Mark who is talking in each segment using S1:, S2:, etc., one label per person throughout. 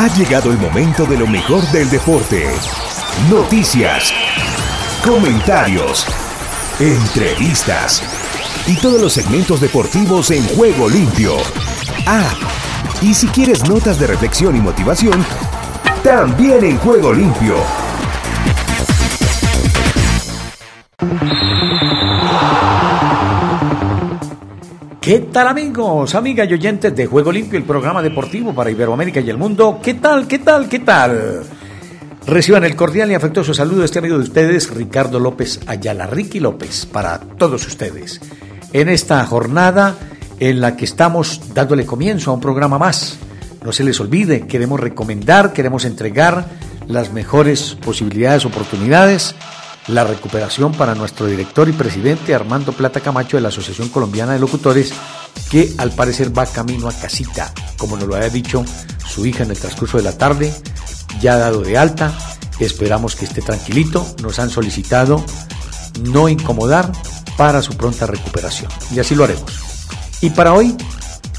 S1: Ha llegado el momento de lo mejor del deporte. Noticias, comentarios, entrevistas y todos los segmentos deportivos en juego limpio. Ah, y si quieres notas de reflexión y motivación, también en juego limpio.
S2: ¿Qué tal amigos, amigas y oyentes de Juego Limpio, el programa deportivo para Iberoamérica y el mundo? ¿Qué tal, qué tal, qué tal? Reciban el cordial y afectuoso saludo de este amigo de ustedes, Ricardo López Ayala, Ricky López, para todos ustedes. En esta jornada en la que estamos dándole comienzo a un programa más. No se les olvide, queremos recomendar, queremos entregar las mejores posibilidades, oportunidades la recuperación para nuestro director y presidente Armando Plata Camacho de la Asociación Colombiana de Locutores, que al parecer va camino a casita, como nos lo había dicho su hija en el transcurso de la tarde, ya dado de alta, esperamos que esté tranquilito, nos han solicitado no incomodar para su pronta recuperación, y así lo haremos. Y para hoy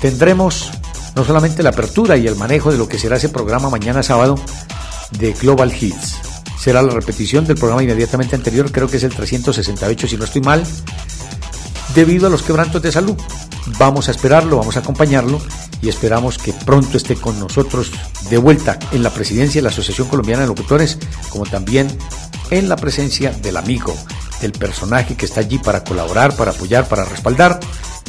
S2: tendremos no solamente la apertura y el manejo de lo que será ese programa mañana sábado de Global Hits, será la repetición del programa inmediatamente anterior, creo que es el 368 si no estoy mal, debido a los quebrantos de salud. Vamos a esperarlo, vamos a acompañarlo y esperamos que pronto esté con nosotros de vuelta en la presidencia de la Asociación Colombiana de Locutores, como también en la presencia del amigo, del personaje que está allí para colaborar, para apoyar, para respaldar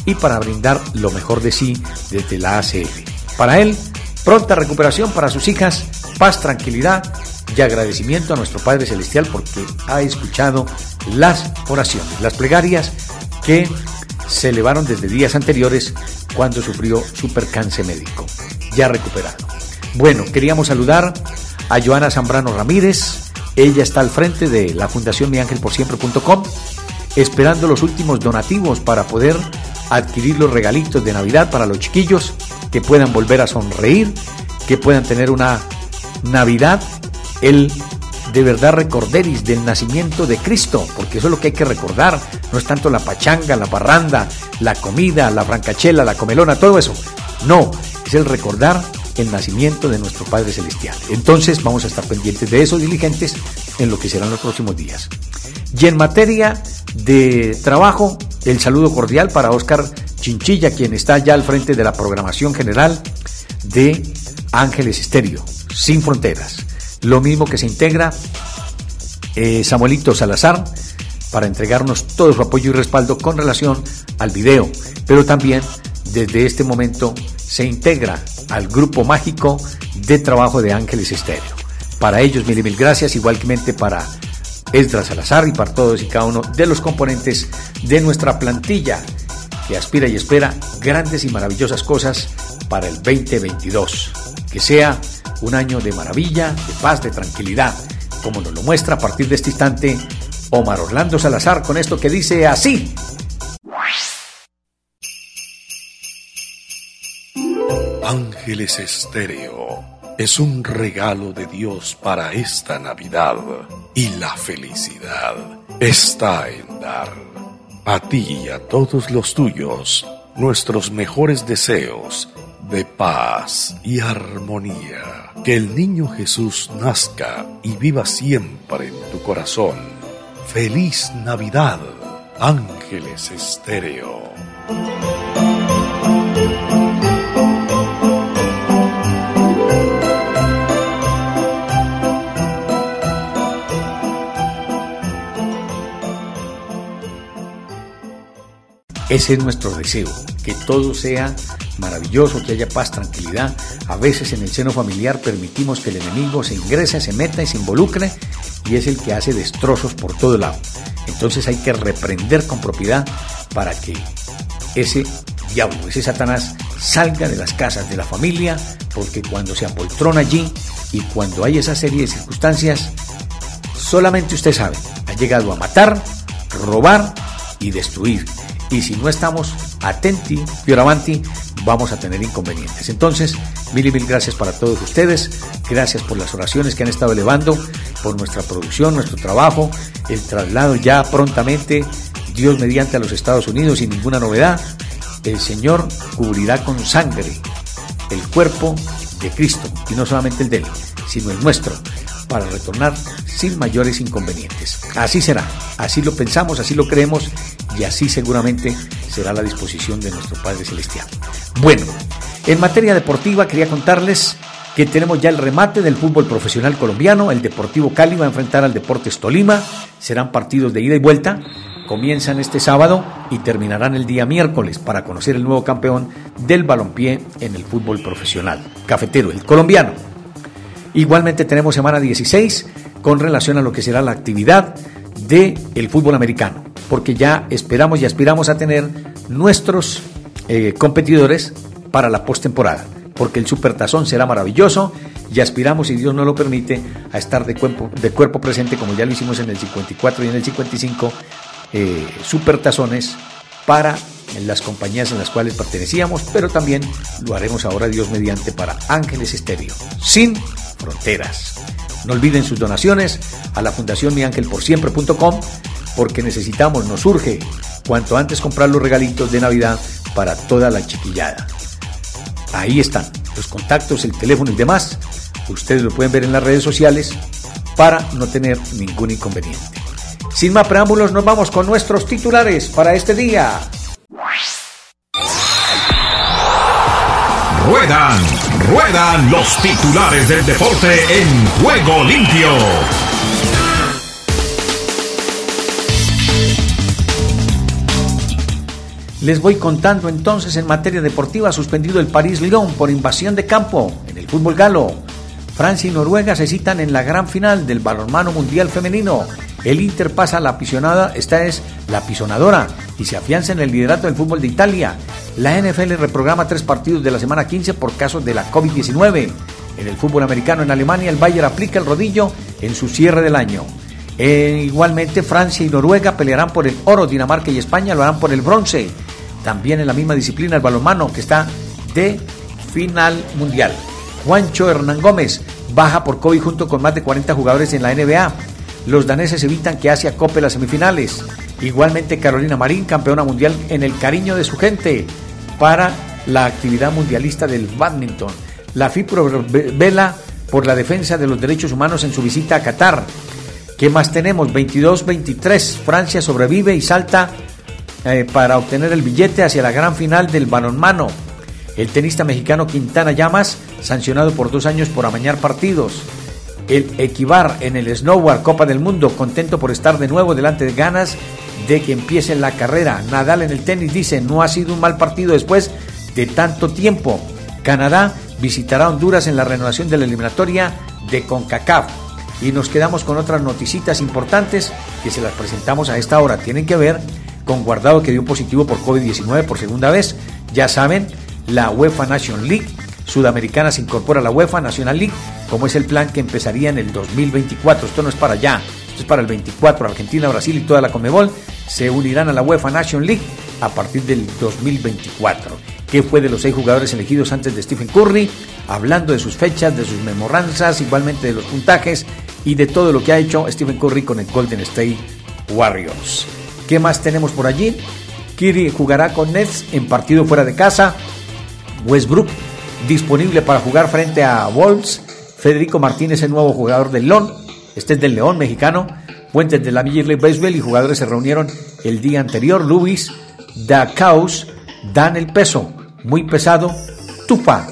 S2: y para brindar lo mejor de sí desde la ACF. Para él, pronta recuperación para sus hijas, paz, tranquilidad y agradecimiento a nuestro Padre Celestial porque ha escuchado las oraciones, las plegarias que se elevaron desde días anteriores cuando sufrió su percance médico. Ya recuperado. Bueno, queríamos saludar a Joana Zambrano Ramírez. Ella está al frente de la Fundación miangelporsiempre.com esperando los últimos donativos para poder adquirir los regalitos de Navidad para los chiquillos que puedan volver a sonreír, que puedan tener una Navidad el de verdad recorderis del nacimiento de Cristo, porque eso es lo que hay que recordar, no es tanto la pachanga, la parranda, la comida, la francachela, la comelona, todo eso. No, es el recordar el nacimiento de nuestro Padre Celestial. Entonces vamos a estar pendientes de esos diligentes en lo que serán los próximos días. Y en materia de trabajo, el saludo cordial para Oscar Chinchilla, quien está ya al frente de la programación general de Ángeles Estéreo, sin fronteras. Lo mismo que se integra eh, Samuelito Salazar para entregarnos todo su apoyo y respaldo con relación al video, pero también desde este momento se integra al grupo mágico de trabajo de Ángeles Estéreo. Para ellos, mil y mil gracias, igualmente para Esdras Salazar y para todos y cada uno de los componentes de nuestra plantilla que aspira y espera grandes y maravillosas cosas para el 2022. Que sea un año de maravilla, de paz, de tranquilidad, como nos lo muestra a partir de este instante Omar Orlando Salazar con esto que dice así.
S3: Ángeles Estéreo es un regalo de Dios para esta Navidad y la felicidad está en dar. A ti y a todos los tuyos, nuestros mejores deseos de paz y armonía. Que el niño Jesús nazca y viva siempre en tu corazón. Feliz Navidad, Ángeles Estéreo.
S2: Ese es nuestro deseo, que todo sea maravilloso, que haya paz, tranquilidad. A veces en el seno familiar permitimos que el enemigo se ingrese, se meta y se involucre y es el que hace destrozos por todo lado. Entonces hay que reprender con propiedad para que ese diablo, ese Satanás salga de las casas de la familia, porque cuando se apoltrona allí y cuando hay esa serie de circunstancias, solamente usted sabe, ha llegado a matar, robar y destruir y si no estamos atenti, fioravanti, vamos a tener inconvenientes. Entonces, mil y mil gracias para todos ustedes, gracias por las oraciones que han estado elevando, por nuestra producción, nuestro trabajo, el traslado ya prontamente, Dios mediante a los Estados Unidos sin ninguna novedad, el Señor cubrirá con sangre el cuerpo de Cristo, y no solamente el de él, sino el nuestro, para retornar sin mayores inconvenientes. Así será, así lo pensamos, así lo creemos y así seguramente será la disposición de nuestro Padre Celestial. Bueno, en materia deportiva quería contarles que tenemos ya el remate del fútbol profesional colombiano. El Deportivo Cali va a enfrentar al Deportes Tolima. Serán partidos de ida y vuelta. Comienzan este sábado y terminarán el día miércoles para conocer el nuevo campeón del balompié en el fútbol profesional. Cafetero, el colombiano. Igualmente tenemos semana 16 con relación a lo que será la actividad del el fútbol americano, porque ya esperamos y aspiramos a tener nuestros eh, competidores para la postemporada porque el supertazón será maravilloso y aspiramos, si Dios no lo permite, a estar de cuerpo, de cuerpo presente, como ya lo hicimos en el 54 y en el 55, eh, supertazones para las compañías en las cuales pertenecíamos, pero también lo haremos ahora Dios mediante para Ángeles Estéreo, sin fronteras. No olviden sus donaciones a la Fundación miangelporsiempre.com porque necesitamos, nos urge cuanto antes comprar los regalitos de Navidad para toda la chiquillada. Ahí están los contactos, el teléfono y demás. Ustedes lo pueden ver en las redes sociales para no tener ningún inconveniente. Sin más preámbulos, nos vamos con nuestros titulares para este día.
S1: Ruedan, ruedan los titulares del deporte en juego limpio.
S2: Les voy contando entonces en materia deportiva suspendido el París-Lyon por invasión de campo en el fútbol galo. Francia y Noruega se citan en la gran final del balonmano mundial femenino. El Inter pasa a la apisonada, esta es la apisonadora, y se afianza en el liderato del fútbol de Italia. La NFL reprograma tres partidos de la semana 15 por casos de la COVID-19. En el fútbol americano en Alemania, el Bayern aplica el rodillo en su cierre del año. Eh, igualmente, Francia y Noruega pelearán por el oro, Dinamarca y España lo harán por el bronce. También en la misma disciplina el balonmano, que está de final mundial. Juancho Hernán Gómez baja por COVID junto con más de 40 jugadores en la NBA. Los daneses evitan que Asia cope las semifinales. Igualmente Carolina Marín, campeona mundial en el cariño de su gente para la actividad mundialista del badminton. La FIPRO vela por la defensa de los derechos humanos en su visita a Qatar. ¿Qué más tenemos? 22-23. Francia sobrevive y salta eh, para obtener el billete hacia la gran final del balonmano. El tenista mexicano Quintana Llamas, sancionado por dos años por amañar partidos. El Equivar en el Snowboard Copa del Mundo, contento por estar de nuevo delante de ganas de que empiece la carrera. Nadal en el tenis dice, no ha sido un mal partido después de tanto tiempo. Canadá visitará Honduras en la renovación de la eliminatoria de CONCACAF. Y nos quedamos con otras noticitas importantes que se las presentamos a esta hora. Tienen que ver con Guardado que dio positivo por COVID-19 por segunda vez. Ya saben, la UEFA Nation League Sudamericana se incorpora a la UEFA National League, como es el plan que empezaría en el 2024. Esto no es para allá, esto es para el 24. Argentina, Brasil y toda la Comebol se unirán a la UEFA Nation League a partir del 2024. ¿Qué fue de los seis jugadores elegidos antes de Stephen Curry? Hablando de sus fechas, de sus memoranzas, igualmente de los puntajes y de todo lo que ha hecho Stephen Curry con el Golden State Warriors. ¿Qué más tenemos por allí? Kiri jugará con Nets en partido fuera de casa. Westbrook disponible para jugar frente a Wolves. Federico Martínez, el nuevo jugador del León. Este es del León mexicano. Fuentes de la Major League Baseball y jugadores se reunieron el día anterior. Luis Dacaus dan el peso. Muy pesado. Tufa.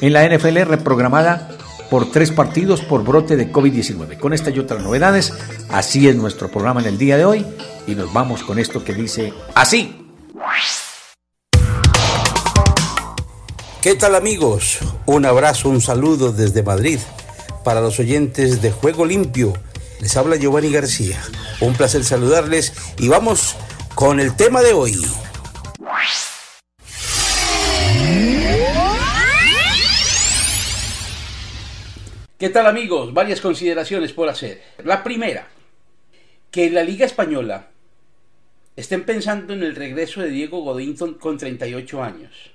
S2: En la NFL reprogramada por tres partidos por brote de COVID-19. Con esta y otras novedades, así es nuestro programa en el día de hoy y nos vamos con esto que dice así.
S4: ¿Qué tal amigos? Un abrazo, un saludo desde Madrid para los oyentes de Juego Limpio. Les habla Giovanni García. Un placer saludarles y vamos con el tema de hoy.
S5: ¿Qué tal amigos? Varias consideraciones por hacer. La primera, que en la Liga Española estén pensando en el regreso de Diego Godín con 38 años,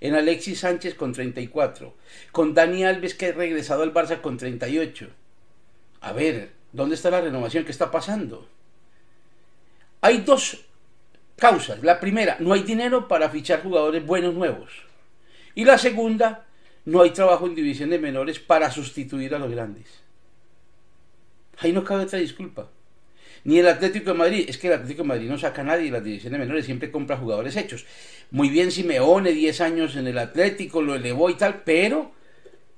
S5: en Alexis Sánchez con 34, con Dani Alves que ha regresado al Barça con 38. A ver, ¿dónde está la renovación? ¿Qué está pasando? Hay dos causas. La primera, no hay dinero para fichar jugadores buenos nuevos. Y la segunda, no hay trabajo en divisiones menores para sustituir a los grandes. Ahí no cabe otra disculpa. Ni el Atlético de Madrid, es que el Atlético de Madrid no saca a nadie de las divisiones menores, siempre compra jugadores hechos. Muy bien Simeone, 10 años en el Atlético, lo elevó y tal, pero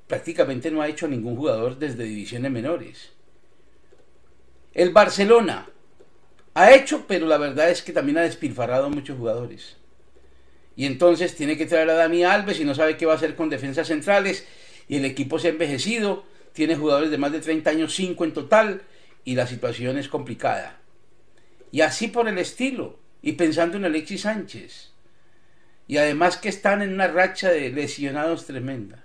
S5: prácticamente no ha hecho ningún jugador desde divisiones menores. El Barcelona ha hecho, pero la verdad es que también ha despilfarrado muchos jugadores. Y entonces tiene que traer a Dani Alves y no sabe qué va a hacer con defensas centrales. Y el equipo se ha envejecido, tiene jugadores de más de 30 años, 5 en total, y la situación es complicada. Y así por el estilo, y pensando en Alexis Sánchez. Y además que están en una racha de lesionados tremenda.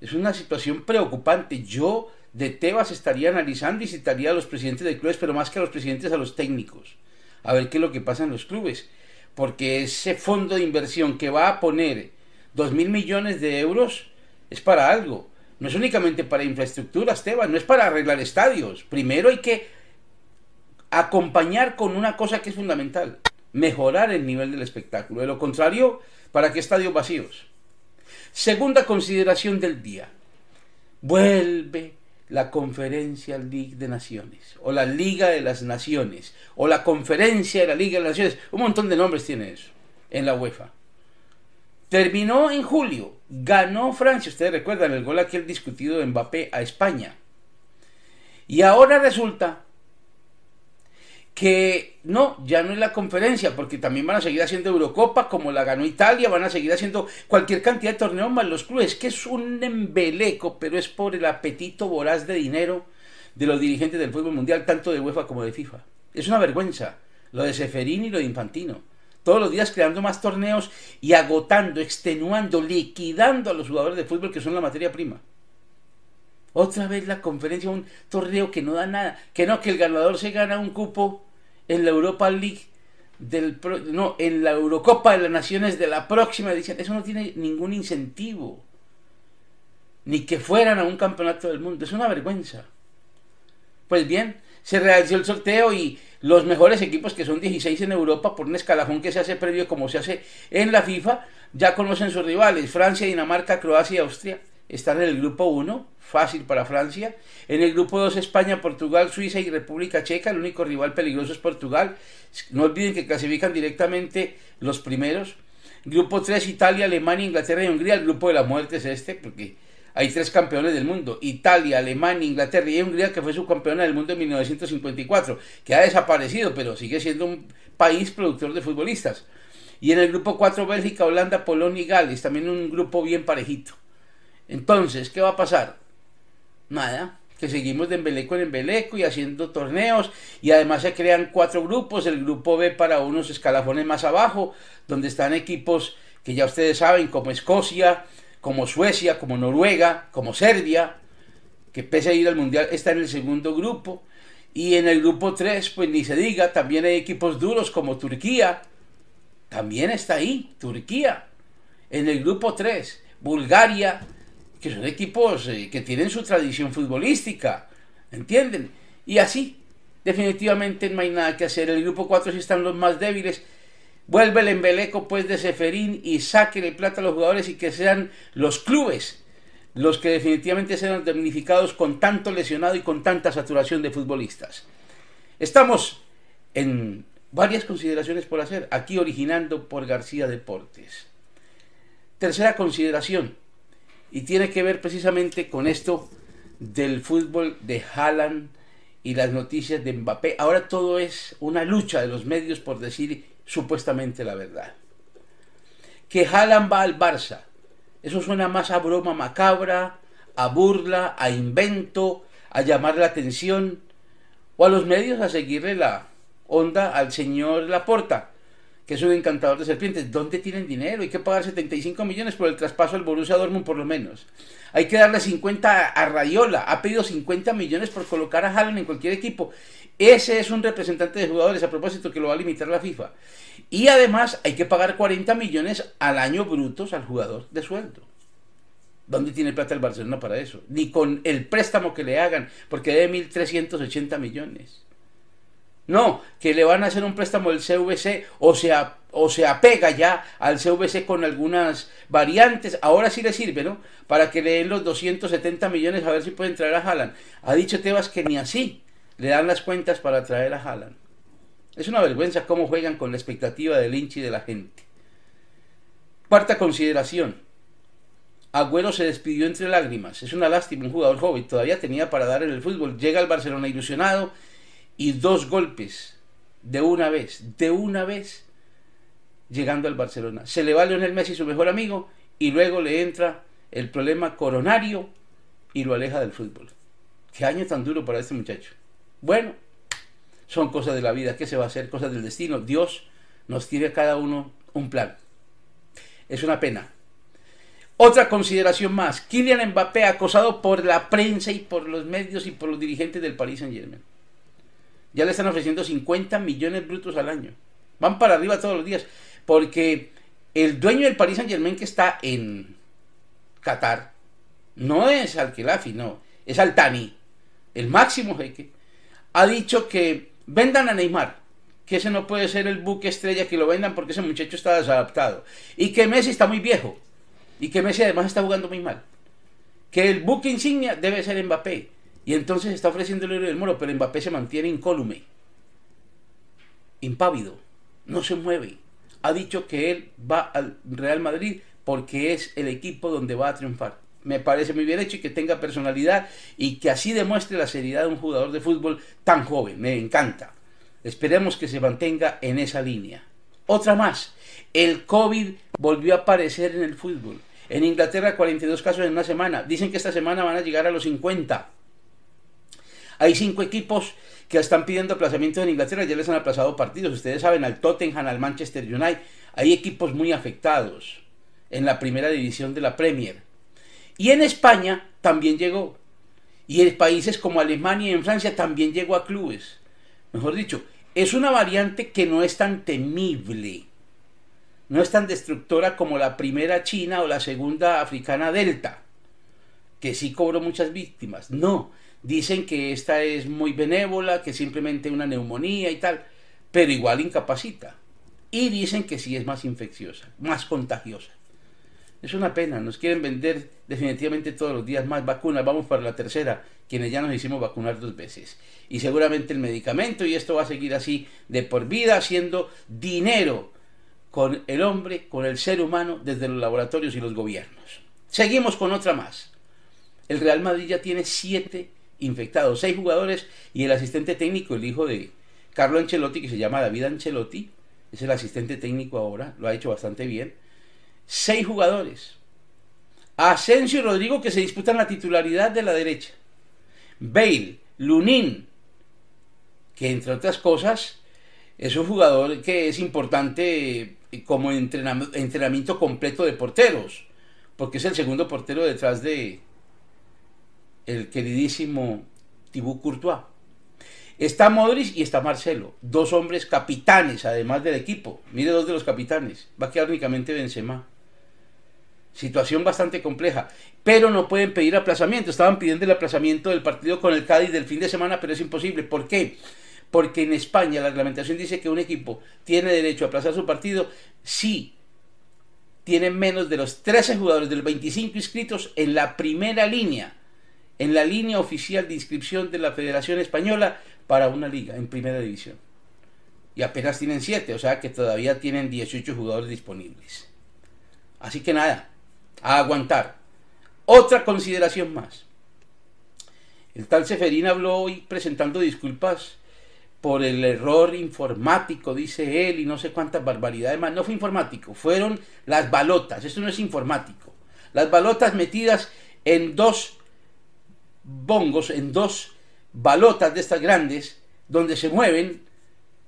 S5: Es una situación preocupante. Yo de Tebas estaría analizando y citaría a los presidentes de clubes, pero más que a los presidentes, a los técnicos. A ver qué es lo que pasa en los clubes porque ese fondo de inversión que va a poner dos mil millones de euros es para algo. No es únicamente para infraestructura, Esteban, no es para arreglar estadios. Primero hay que acompañar con una cosa que es fundamental, mejorar el nivel del espectáculo. De lo contrario, ¿para qué estadios vacíos? Segunda consideración del día. Vuelve la Conferencia League de Naciones, o la Liga de las Naciones, o la Conferencia de la Liga de las Naciones. Un montón de nombres tiene eso en la UEFA. Terminó en julio, ganó Francia, ustedes recuerdan el gol aquel discutido de Mbappé a España. Y ahora resulta que no, ya no es la conferencia, porque también van a seguir haciendo Eurocopa, como la ganó Italia, van a seguir haciendo cualquier cantidad de torneos más los clubes, que es un embeleco, pero es por el apetito voraz de dinero de los dirigentes del fútbol mundial, tanto de UEFA como de FIFA. Es una vergüenza, lo de Seferini y lo de Infantino. Todos los días creando más torneos y agotando, extenuando, liquidando a los jugadores de fútbol que son la materia prima. Otra vez la conferencia, un torneo que no da nada, que no, que el ganador se gana un cupo en la Europa League del no, en la Eurocopa de las Naciones de la próxima edición. Eso no tiene ningún incentivo. Ni que fueran a un campeonato del mundo. Es una vergüenza. Pues bien, se realizó el sorteo y los mejores equipos, que son 16 en Europa, por un escalafón que se hace previo como se hace en la FIFA, ya conocen sus rivales, Francia, Dinamarca, Croacia y Austria están en el grupo 1, fácil para Francia. En el grupo 2 España, Portugal, Suiza y República Checa. El único rival peligroso es Portugal. No olviden que clasifican directamente los primeros. Grupo 3 Italia, Alemania, Inglaterra y Hungría. El grupo de la muerte es este porque hay tres campeones del mundo. Italia, Alemania, Inglaterra y Hungría que fue su campeona del mundo en 1954. Que ha desaparecido pero sigue siendo un país productor de futbolistas. Y en el grupo 4 Bélgica, Holanda, Polonia y Gales. También un grupo bien parejito. Entonces, ¿qué va a pasar? Nada, que seguimos de embeleco en embeleco y haciendo torneos y además se crean cuatro grupos, el grupo B para unos escalafones más abajo, donde están equipos que ya ustedes saben, como Escocia, como Suecia, como Noruega, como Serbia, que pese a ir al Mundial está en el segundo grupo. Y en el grupo 3, pues ni se diga, también hay equipos duros como Turquía, también está ahí, Turquía. En el grupo 3, Bulgaria, que son equipos eh, que tienen su tradición futbolística, ¿entienden? Y así, definitivamente no hay nada que hacer. El grupo 4 si están los más débiles. Vuelve el embeleco pues de Seferín y saque el plata a los jugadores y que sean los clubes los que definitivamente sean damnificados con tanto lesionado y con tanta saturación de futbolistas. Estamos en varias consideraciones por hacer, aquí originando por García Deportes. Tercera consideración, y tiene que ver precisamente con esto del fútbol de Haaland y las noticias de Mbappé. Ahora todo es una lucha de los medios por decir supuestamente la verdad. Que Haaland va al Barça. Eso suena más a broma macabra, a burla, a invento, a llamar la atención o a los medios a seguirle la onda al señor Laporta que es un encantador de serpientes. ¿Dónde tienen dinero? Hay que pagar 75 millones por el traspaso al Borussia Dortmund por lo menos. Hay que darle 50 a Rayola. Ha pedido 50 millones por colocar a Haaland en cualquier equipo. Ese es un representante de jugadores a propósito que lo va a limitar la FIFA. Y además hay que pagar 40 millones al año brutos al jugador de sueldo. ¿Dónde tiene plata el Barcelona para eso? Ni con el préstamo que le hagan, porque debe 1.380 millones. No, que le van a hacer un préstamo del CVC o se o se apega ya al CVC con algunas variantes, ahora sí le sirve, ¿no? Para que le den los 270 millones a ver si pueden traer a Haaland. Ha dicho Tebas que ni así le dan las cuentas para traer a Haaland. Es una vergüenza cómo juegan con la expectativa del hincha y de la gente. Cuarta consideración. Agüero se despidió entre lágrimas. Es una lástima, un jugador joven. Todavía tenía para dar en el fútbol. Llega al Barcelona ilusionado y dos golpes de una vez, de una vez llegando al Barcelona. Se le va Lionel Messi, su mejor amigo, y luego le entra el problema coronario y lo aleja del fútbol. Qué año tan duro para este muchacho. Bueno, son cosas de la vida. ¿Qué se va a hacer? Cosas del destino. Dios nos tiene a cada uno un plan. Es una pena. Otra consideración más. Kylian Mbappé acosado por la prensa y por los medios y por los dirigentes del Paris Saint Germain. Ya le están ofreciendo 50 millones brutos al año. Van para arriba todos los días. Porque el dueño del Paris Saint Germain que está en Qatar no es Al-Khelafi, no, es Al-Tani, el máximo jeque, ha dicho que vendan a Neymar, que ese no puede ser el buque estrella que lo vendan porque ese muchacho está desadaptado, y que Messi está muy viejo, y que Messi además está jugando muy mal, que el buque insignia debe ser Mbappé, y entonces está ofreciendo el del moro, pero Mbappé se mantiene incólume, impávido, no se mueve ha dicho que él va al Real Madrid porque es el equipo donde va a triunfar. Me parece muy bien hecho y que tenga personalidad y que así demuestre la seriedad de un jugador de fútbol tan joven. Me encanta. Esperemos que se mantenga en esa línea. Otra más. El COVID volvió a aparecer en el fútbol. En Inglaterra 42 casos en una semana. Dicen que esta semana van a llegar a los 50. Hay cinco equipos que están pidiendo aplazamiento en Inglaterra, ya les han aplazado partidos. Ustedes saben, al Tottenham, al Manchester United. Hay equipos muy afectados en la primera división de la Premier. Y en España también llegó. Y en países como Alemania y en Francia también llegó a clubes. Mejor dicho, es una variante que no es tan temible. No es tan destructora como la primera china o la segunda africana delta, que sí cobró muchas víctimas. No, Dicen que esta es muy benévola, que simplemente una neumonía y tal, pero igual incapacita. Y dicen que sí es más infecciosa, más contagiosa. Es una pena, nos quieren vender definitivamente todos los días más vacunas, vamos para la tercera, quienes ya nos hicimos vacunar dos veces. Y seguramente el medicamento, y esto va a seguir así de por vida, haciendo dinero con el hombre, con el ser humano, desde los laboratorios y los gobiernos. Seguimos con otra más. El Real Madrid ya tiene siete infectados, seis jugadores y el asistente técnico, el hijo de Carlo Ancelotti, que se llama David Ancelotti, es el asistente técnico ahora, lo ha hecho bastante bien. Seis jugadores. Asensio y Rodrigo que se disputan la titularidad de la derecha. Bale, Lunin, que entre otras cosas es un jugador que es importante como entrenamiento completo de porteros, porque es el segundo portero detrás de, el queridísimo Thibaut Courtois. Está Modric y está Marcelo, dos hombres capitanes además del equipo. Mire dos de los capitanes, va a quedar únicamente Benzema. Situación bastante compleja, pero no pueden pedir aplazamiento. Estaban pidiendo el aplazamiento del partido con el Cádiz del fin de semana, pero es imposible. ¿Por qué? Porque en España la reglamentación dice que un equipo tiene derecho a aplazar su partido si tiene menos de los 13 jugadores de los 25 inscritos en la primera línea en la línea oficial de inscripción de la Federación Española para una liga en primera división. Y apenas tienen 7, o sea que todavía tienen 18 jugadores disponibles. Así que nada, a aguantar. Otra consideración más. El tal Seferín habló hoy presentando disculpas por el error informático, dice él, y no sé cuántas barbaridades más. No fue informático, fueron las balotas. Esto no es informático. Las balotas metidas en dos bongos, en dos balotas de estas grandes, donde se mueven,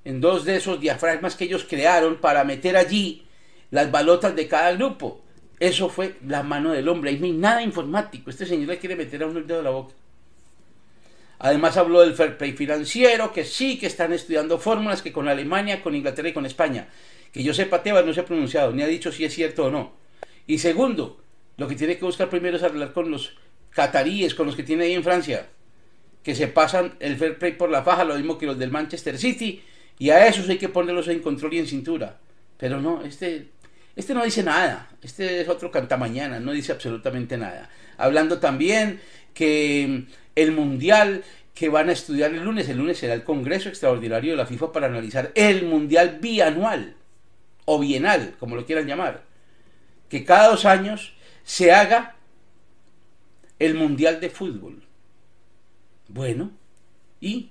S5: en dos de esos diafragmas que ellos crearon para meter allí las balotas de cada grupo. Eso fue la mano del hombre. Ahí no hay nada informático. Este señor le quiere meter a uno el dedo de la boca. Además habló del fair play financiero, que sí, que están estudiando fórmulas, que con Alemania, con Inglaterra y con España. Que yo sepa, Tebas no se ha pronunciado, ni ha dicho si es cierto o no. Y segundo, lo que tiene que buscar primero es hablar con los cataríes con los que tiene ahí en Francia, que se pasan el fair play por la faja, lo mismo que los del Manchester City, y a esos hay que ponerlos en control y en cintura. Pero no, este, este no dice nada. Este es otro cantamañana, no dice absolutamente nada. Hablando también que el Mundial que van a estudiar el lunes, el lunes será el Congreso Extraordinario de la FIFA para analizar el Mundial bianual o bienal, como lo quieran llamar. Que cada dos años se haga el Mundial de Fútbol. Bueno, y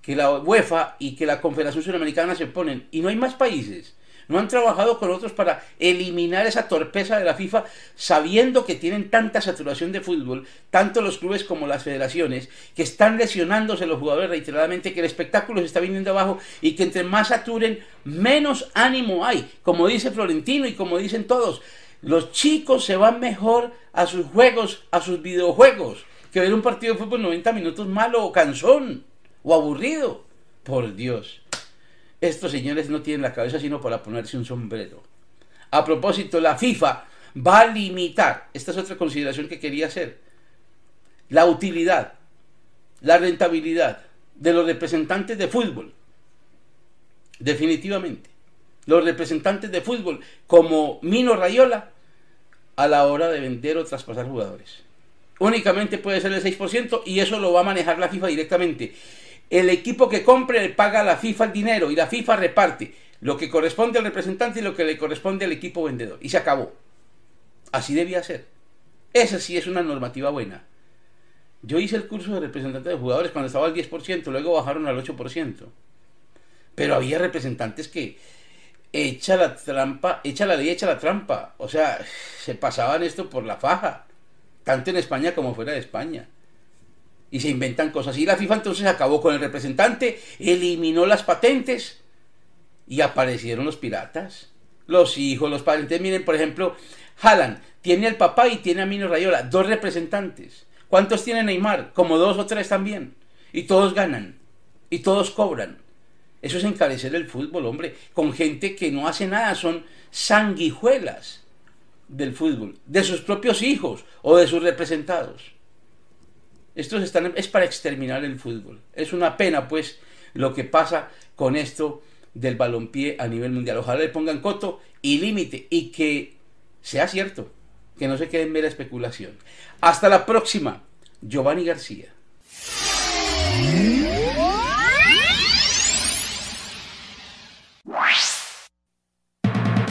S5: que la UEFA y que la Confederación Sudamericana se ponen, y no hay más países, no han trabajado con otros para eliminar esa torpeza de la FIFA, sabiendo que tienen tanta saturación de fútbol, tanto los clubes como las federaciones, que están lesionándose los jugadores reiteradamente, que el espectáculo se está viniendo abajo y que entre más saturen, menos ánimo hay, como dice Florentino y como dicen todos. Los chicos se van mejor a sus juegos, a sus videojuegos, que ver un partido de fútbol 90 minutos malo o cansón o aburrido. Por Dios. Estos señores no tienen la cabeza sino para ponerse un sombrero. A propósito, la FIFA va a limitar, esta es otra consideración que quería hacer, la utilidad, la rentabilidad de los representantes de fútbol. Definitivamente. Los representantes de fútbol, como Mino Rayola, a la hora de vender o traspasar jugadores. Únicamente puede ser el 6% y eso lo va a manejar la FIFA directamente. El equipo que compre le paga a la FIFA el dinero y la FIFA reparte lo que corresponde al representante y lo que le corresponde al equipo vendedor. Y se acabó. Así debía ser. Esa sí es una normativa buena. Yo hice el curso de representante de jugadores cuando estaba al 10%, luego bajaron al 8%. Pero había representantes que echa la trampa, echa la ley, echa la trampa. O sea, se pasaban esto por la faja, tanto en España como fuera de España y se inventan cosas. Y la FIFA entonces acabó con el representante, eliminó las patentes y aparecieron los piratas, los hijos, los padres. miren, por ejemplo, Haaland tiene al papá y tiene a Mino Rayola, dos representantes. ¿Cuántos tiene Neymar? Como dos o tres también. Y todos ganan. Y todos cobran. Eso es encarecer el fútbol, hombre. Con gente que no hace nada, son sanguijuelas del fútbol, de sus propios hijos o de sus representados. Esto están, es para exterminar el fútbol. Es una pena, pues, lo que pasa con esto del balompié a nivel mundial. Ojalá le pongan coto y límite y que sea cierto, que no se quede en mera especulación. Hasta la próxima, Giovanni García.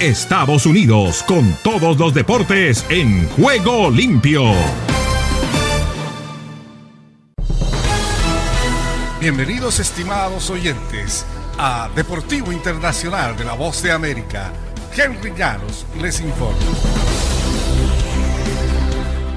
S1: Estados Unidos con todos los deportes en juego limpio.
S3: Bienvenidos estimados oyentes a Deportivo Internacional de la Voz de América. Henry Llanos les informa.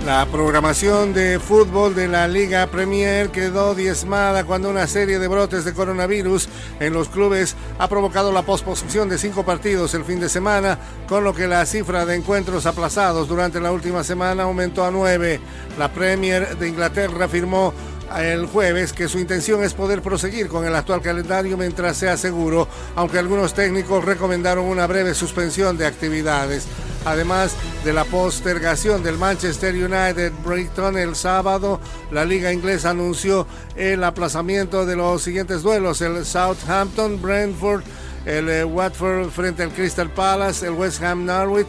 S6: La programación de fútbol de la Liga Premier quedó diezmada cuando una serie de brotes de coronavirus en los clubes ha provocado la posposición de cinco partidos el fin de semana, con lo que la cifra de encuentros aplazados durante la última semana aumentó a nueve. La Premier de Inglaterra firmó el jueves que su intención es poder proseguir con el actual calendario mientras sea seguro, aunque algunos técnicos recomendaron una breve suspensión de actividades. Además de la postergación del Manchester United Brighton el sábado, la liga inglesa anunció el aplazamiento de los siguientes duelos, el Southampton, Brentford, el eh, Watford frente al Crystal Palace, el West Ham Norwich,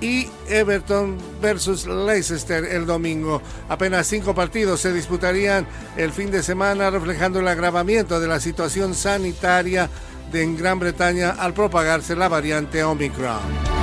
S6: y Everton versus Leicester el domingo. Apenas cinco partidos se disputarían el fin de semana, reflejando el agravamiento de la situación sanitaria en Gran Bretaña al propagarse la variante Omicron.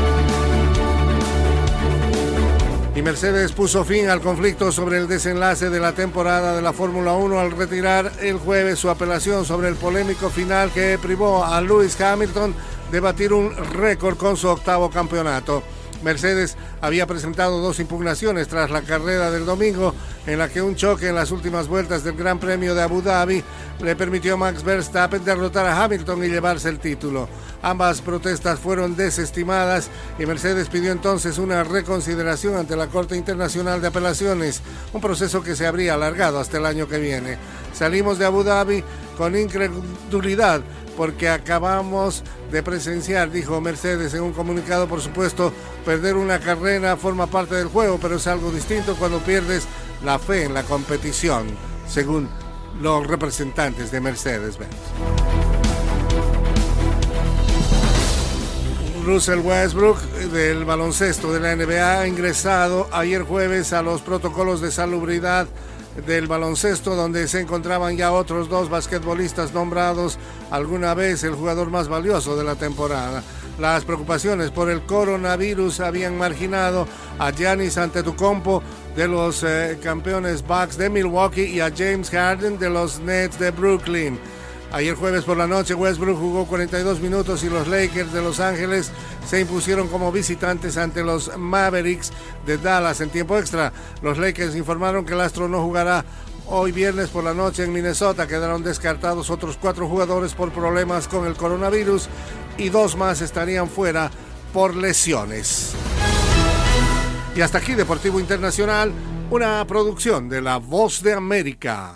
S6: Y Mercedes puso fin al conflicto sobre el desenlace de la temporada de la Fórmula 1 al retirar el jueves su apelación sobre el polémico final que privó a Lewis Hamilton de batir un récord con su octavo campeonato. Mercedes había presentado dos impugnaciones tras la carrera del domingo, en la que un choque en las últimas vueltas del Gran Premio de Abu Dhabi le permitió a Max Verstappen derrotar a Hamilton y llevarse el título. Ambas protestas fueron desestimadas y Mercedes pidió entonces una reconsideración ante la Corte Internacional de Apelaciones, un proceso que se habría alargado hasta el año que viene. Salimos de Abu Dhabi con incredulidad porque acabamos de presenciar, dijo Mercedes en un comunicado, por supuesto, perder una carrera forma parte del juego, pero es algo distinto cuando pierdes la fe en la competición, según los representantes de Mercedes-Benz. Russell Westbrook del baloncesto de la NBA ha ingresado ayer jueves a los protocolos de salubridad del baloncesto donde se encontraban ya otros dos basquetbolistas nombrados alguna vez el jugador más valioso de la temporada. Las preocupaciones por el coronavirus habían marginado a Giannis Antetokounmpo de los eh, campeones Bucks de Milwaukee y a James Harden de los Nets de Brooklyn. Ayer jueves por la noche Westbrook jugó 42 minutos y los Lakers de Los Ángeles se impusieron como visitantes ante los Mavericks de Dallas en tiempo extra. Los Lakers informaron que el astro no jugará hoy viernes por la noche en Minnesota. Quedaron descartados otros cuatro jugadores por problemas con el coronavirus y dos más estarían fuera por lesiones. Y hasta aquí Deportivo Internacional, una producción de La Voz de América.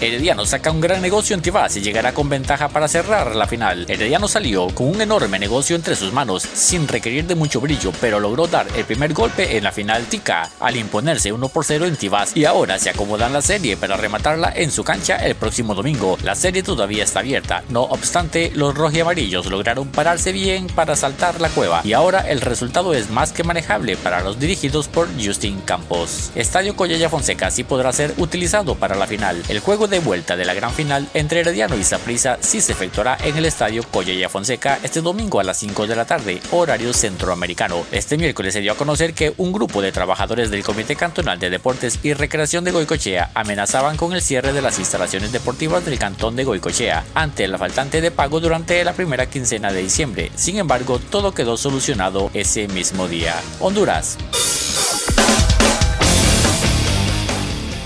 S7: Herediano saca un gran negocio en Tibás y llegará con ventaja para cerrar la final. Herediano salió con un enorme negocio entre sus manos sin requerir de mucho brillo, pero logró dar el primer golpe en la final Tica al imponerse 1 por 0 en Tibás y ahora se acomodan la serie para rematarla en su cancha el próximo domingo. La serie todavía está abierta, no obstante los amarillos lograron pararse bien para saltar la cueva y ahora el resultado es más que manejable para los dirigidos por Justin Campos. Estadio Collella Fonseca sí podrá ser utilizado para la final. El juego de vuelta de la gran final entre Herediano y Saprissa sí se efectuará en el estadio Collella Fonseca este domingo a las 5 de la tarde, horario centroamericano. Este miércoles se dio a conocer que un grupo de trabajadores del Comité Cantonal de Deportes y Recreación de Goicochea amenazaban con el cierre de las instalaciones deportivas del cantón de Goicochea ante la faltante de pago durante la primera quincena de diciembre. Sin embargo, todo quedó solucionado ese mismo día. Honduras.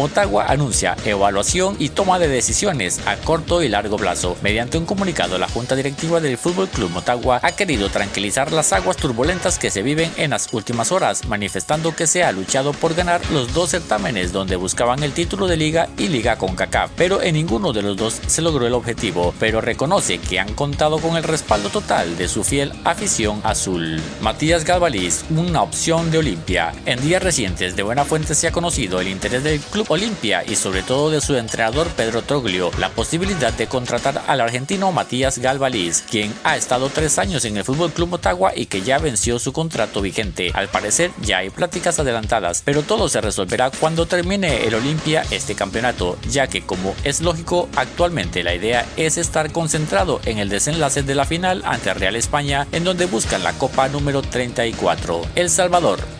S7: Motagua anuncia evaluación y toma de decisiones a corto y largo plazo. Mediante un comunicado, la Junta Directiva del Fútbol Club Motagua ha querido tranquilizar las aguas turbulentas que se viven en las últimas horas, manifestando que se ha luchado por ganar los dos certámenes donde buscaban el título de liga y liga con CACAF, pero en ninguno de los dos se logró el objetivo, pero reconoce que han contado con el respaldo total de su fiel afición azul. Matías Galvaliz, una opción de Olimpia. En días recientes de buena fuente se ha conocido el interés del club Olimpia y sobre todo de su entrenador Pedro Troglio la posibilidad de contratar al argentino Matías Galvaliz, quien ha estado tres años en el Fútbol Club Motagua y que ya venció su contrato vigente. Al parecer ya hay pláticas adelantadas, pero todo se resolverá cuando termine el Olimpia este campeonato, ya que como es lógico, actualmente la idea es estar concentrado en el desenlace de la final ante Real España, en donde buscan la Copa número 34. El Salvador.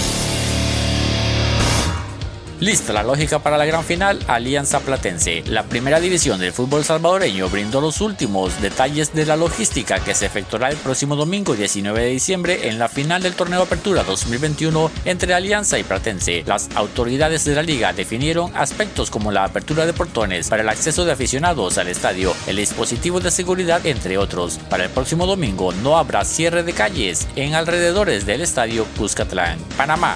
S7: Lista la lógica para la gran final, Alianza Platense. La primera división del fútbol salvadoreño brindó los últimos detalles de la logística que se efectuará el próximo domingo 19 de diciembre en la final del torneo Apertura 2021 entre Alianza y Platense. Las autoridades de la liga definieron aspectos como la apertura de portones para el acceso de aficionados al estadio, el dispositivo de seguridad, entre otros. Para el próximo domingo no habrá cierre de calles en alrededores del estadio Cuscatlán, Panamá.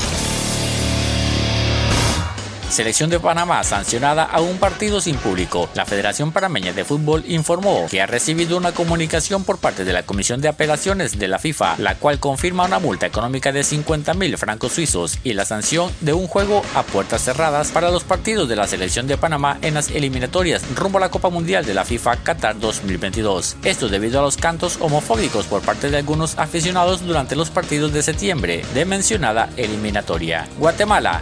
S7: Selección de Panamá sancionada a un partido sin público. La Federación Panameña de Fútbol informó que ha recibido una comunicación por parte de la Comisión de Apelaciones de la FIFA, la cual confirma una multa económica de 50 mil francos suizos y la sanción de un juego a puertas cerradas para los partidos de la Selección de Panamá en las eliminatorias rumbo a la Copa Mundial de la FIFA Qatar 2022. Esto debido a los cantos homofóbicos por parte de algunos aficionados durante los partidos de septiembre de mencionada eliminatoria. Guatemala.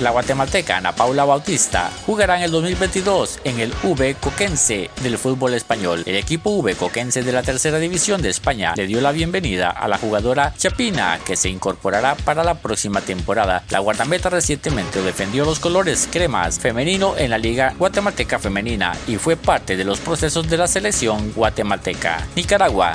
S7: La guatemalteca Ana Paula Bautista jugará en el 2022 en el V Coquense del fútbol español. El equipo V Coquense de la tercera división de España le dio la bienvenida a la jugadora Chapina, que se incorporará para la próxima temporada. La guardameta recientemente defendió los colores cremas femenino en la Liga Guatemalteca Femenina y fue parte de los procesos de la selección guatemalteca. Nicaragua.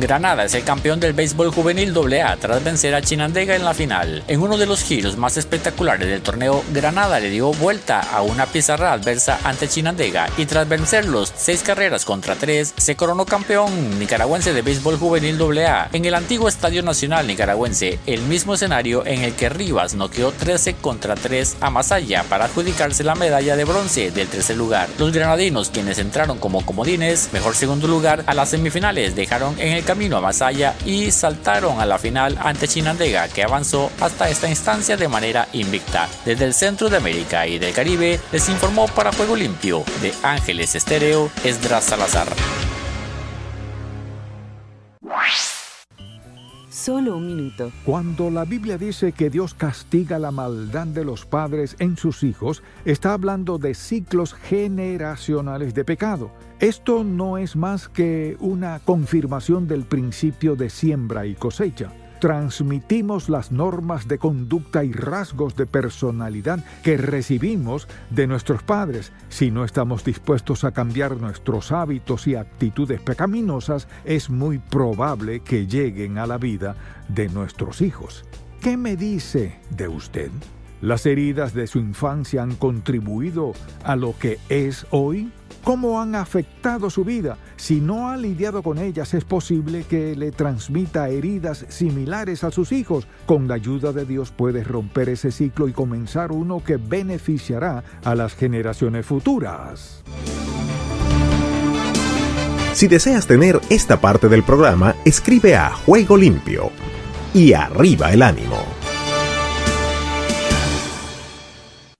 S7: Granada es el campeón del béisbol juvenil AA tras vencer a Chinandega en la final. En uno de los giros más espectaculares del torneo, Granada le dio vuelta a una pizarra adversa ante Chinandega y tras vencerlos seis carreras contra tres, se coronó campeón nicaragüense de béisbol juvenil AA en el antiguo Estadio Nacional Nicaragüense, el mismo escenario en el que Rivas noqueó 13 contra 3 a Masaya para adjudicarse la medalla de bronce del tercer lugar. Los granadinos, quienes entraron como comodines, mejor segundo lugar a las semifinales, dejaron en el camino a Masaya y saltaron a la final ante Chinandega, que avanzó hasta esta instancia de manera invicta. Desde el centro de América y del Caribe les informó para Juego Limpio de Ángeles Estéreo Esdras Salazar.
S8: Solo un minuto.
S9: Cuando la Biblia dice que Dios castiga la maldad de los padres en sus hijos, está hablando de ciclos generacionales de pecado. Esto no es más que una confirmación del principio de siembra y cosecha. Transmitimos las normas de conducta y rasgos de personalidad que recibimos de nuestros padres. Si no estamos dispuestos a cambiar nuestros hábitos y actitudes pecaminosas, es muy probable que lleguen a la vida de nuestros hijos. ¿Qué me dice de usted? ¿Las heridas de su infancia han contribuido a lo que es hoy? ¿Cómo han afectado su vida? Si no ha lidiado con ellas, es posible que le transmita heridas similares a sus hijos. Con la ayuda de Dios puedes romper ese ciclo y comenzar uno que beneficiará a las generaciones futuras.
S1: Si deseas tener esta parte del programa, escribe a Juego Limpio y arriba el ánimo.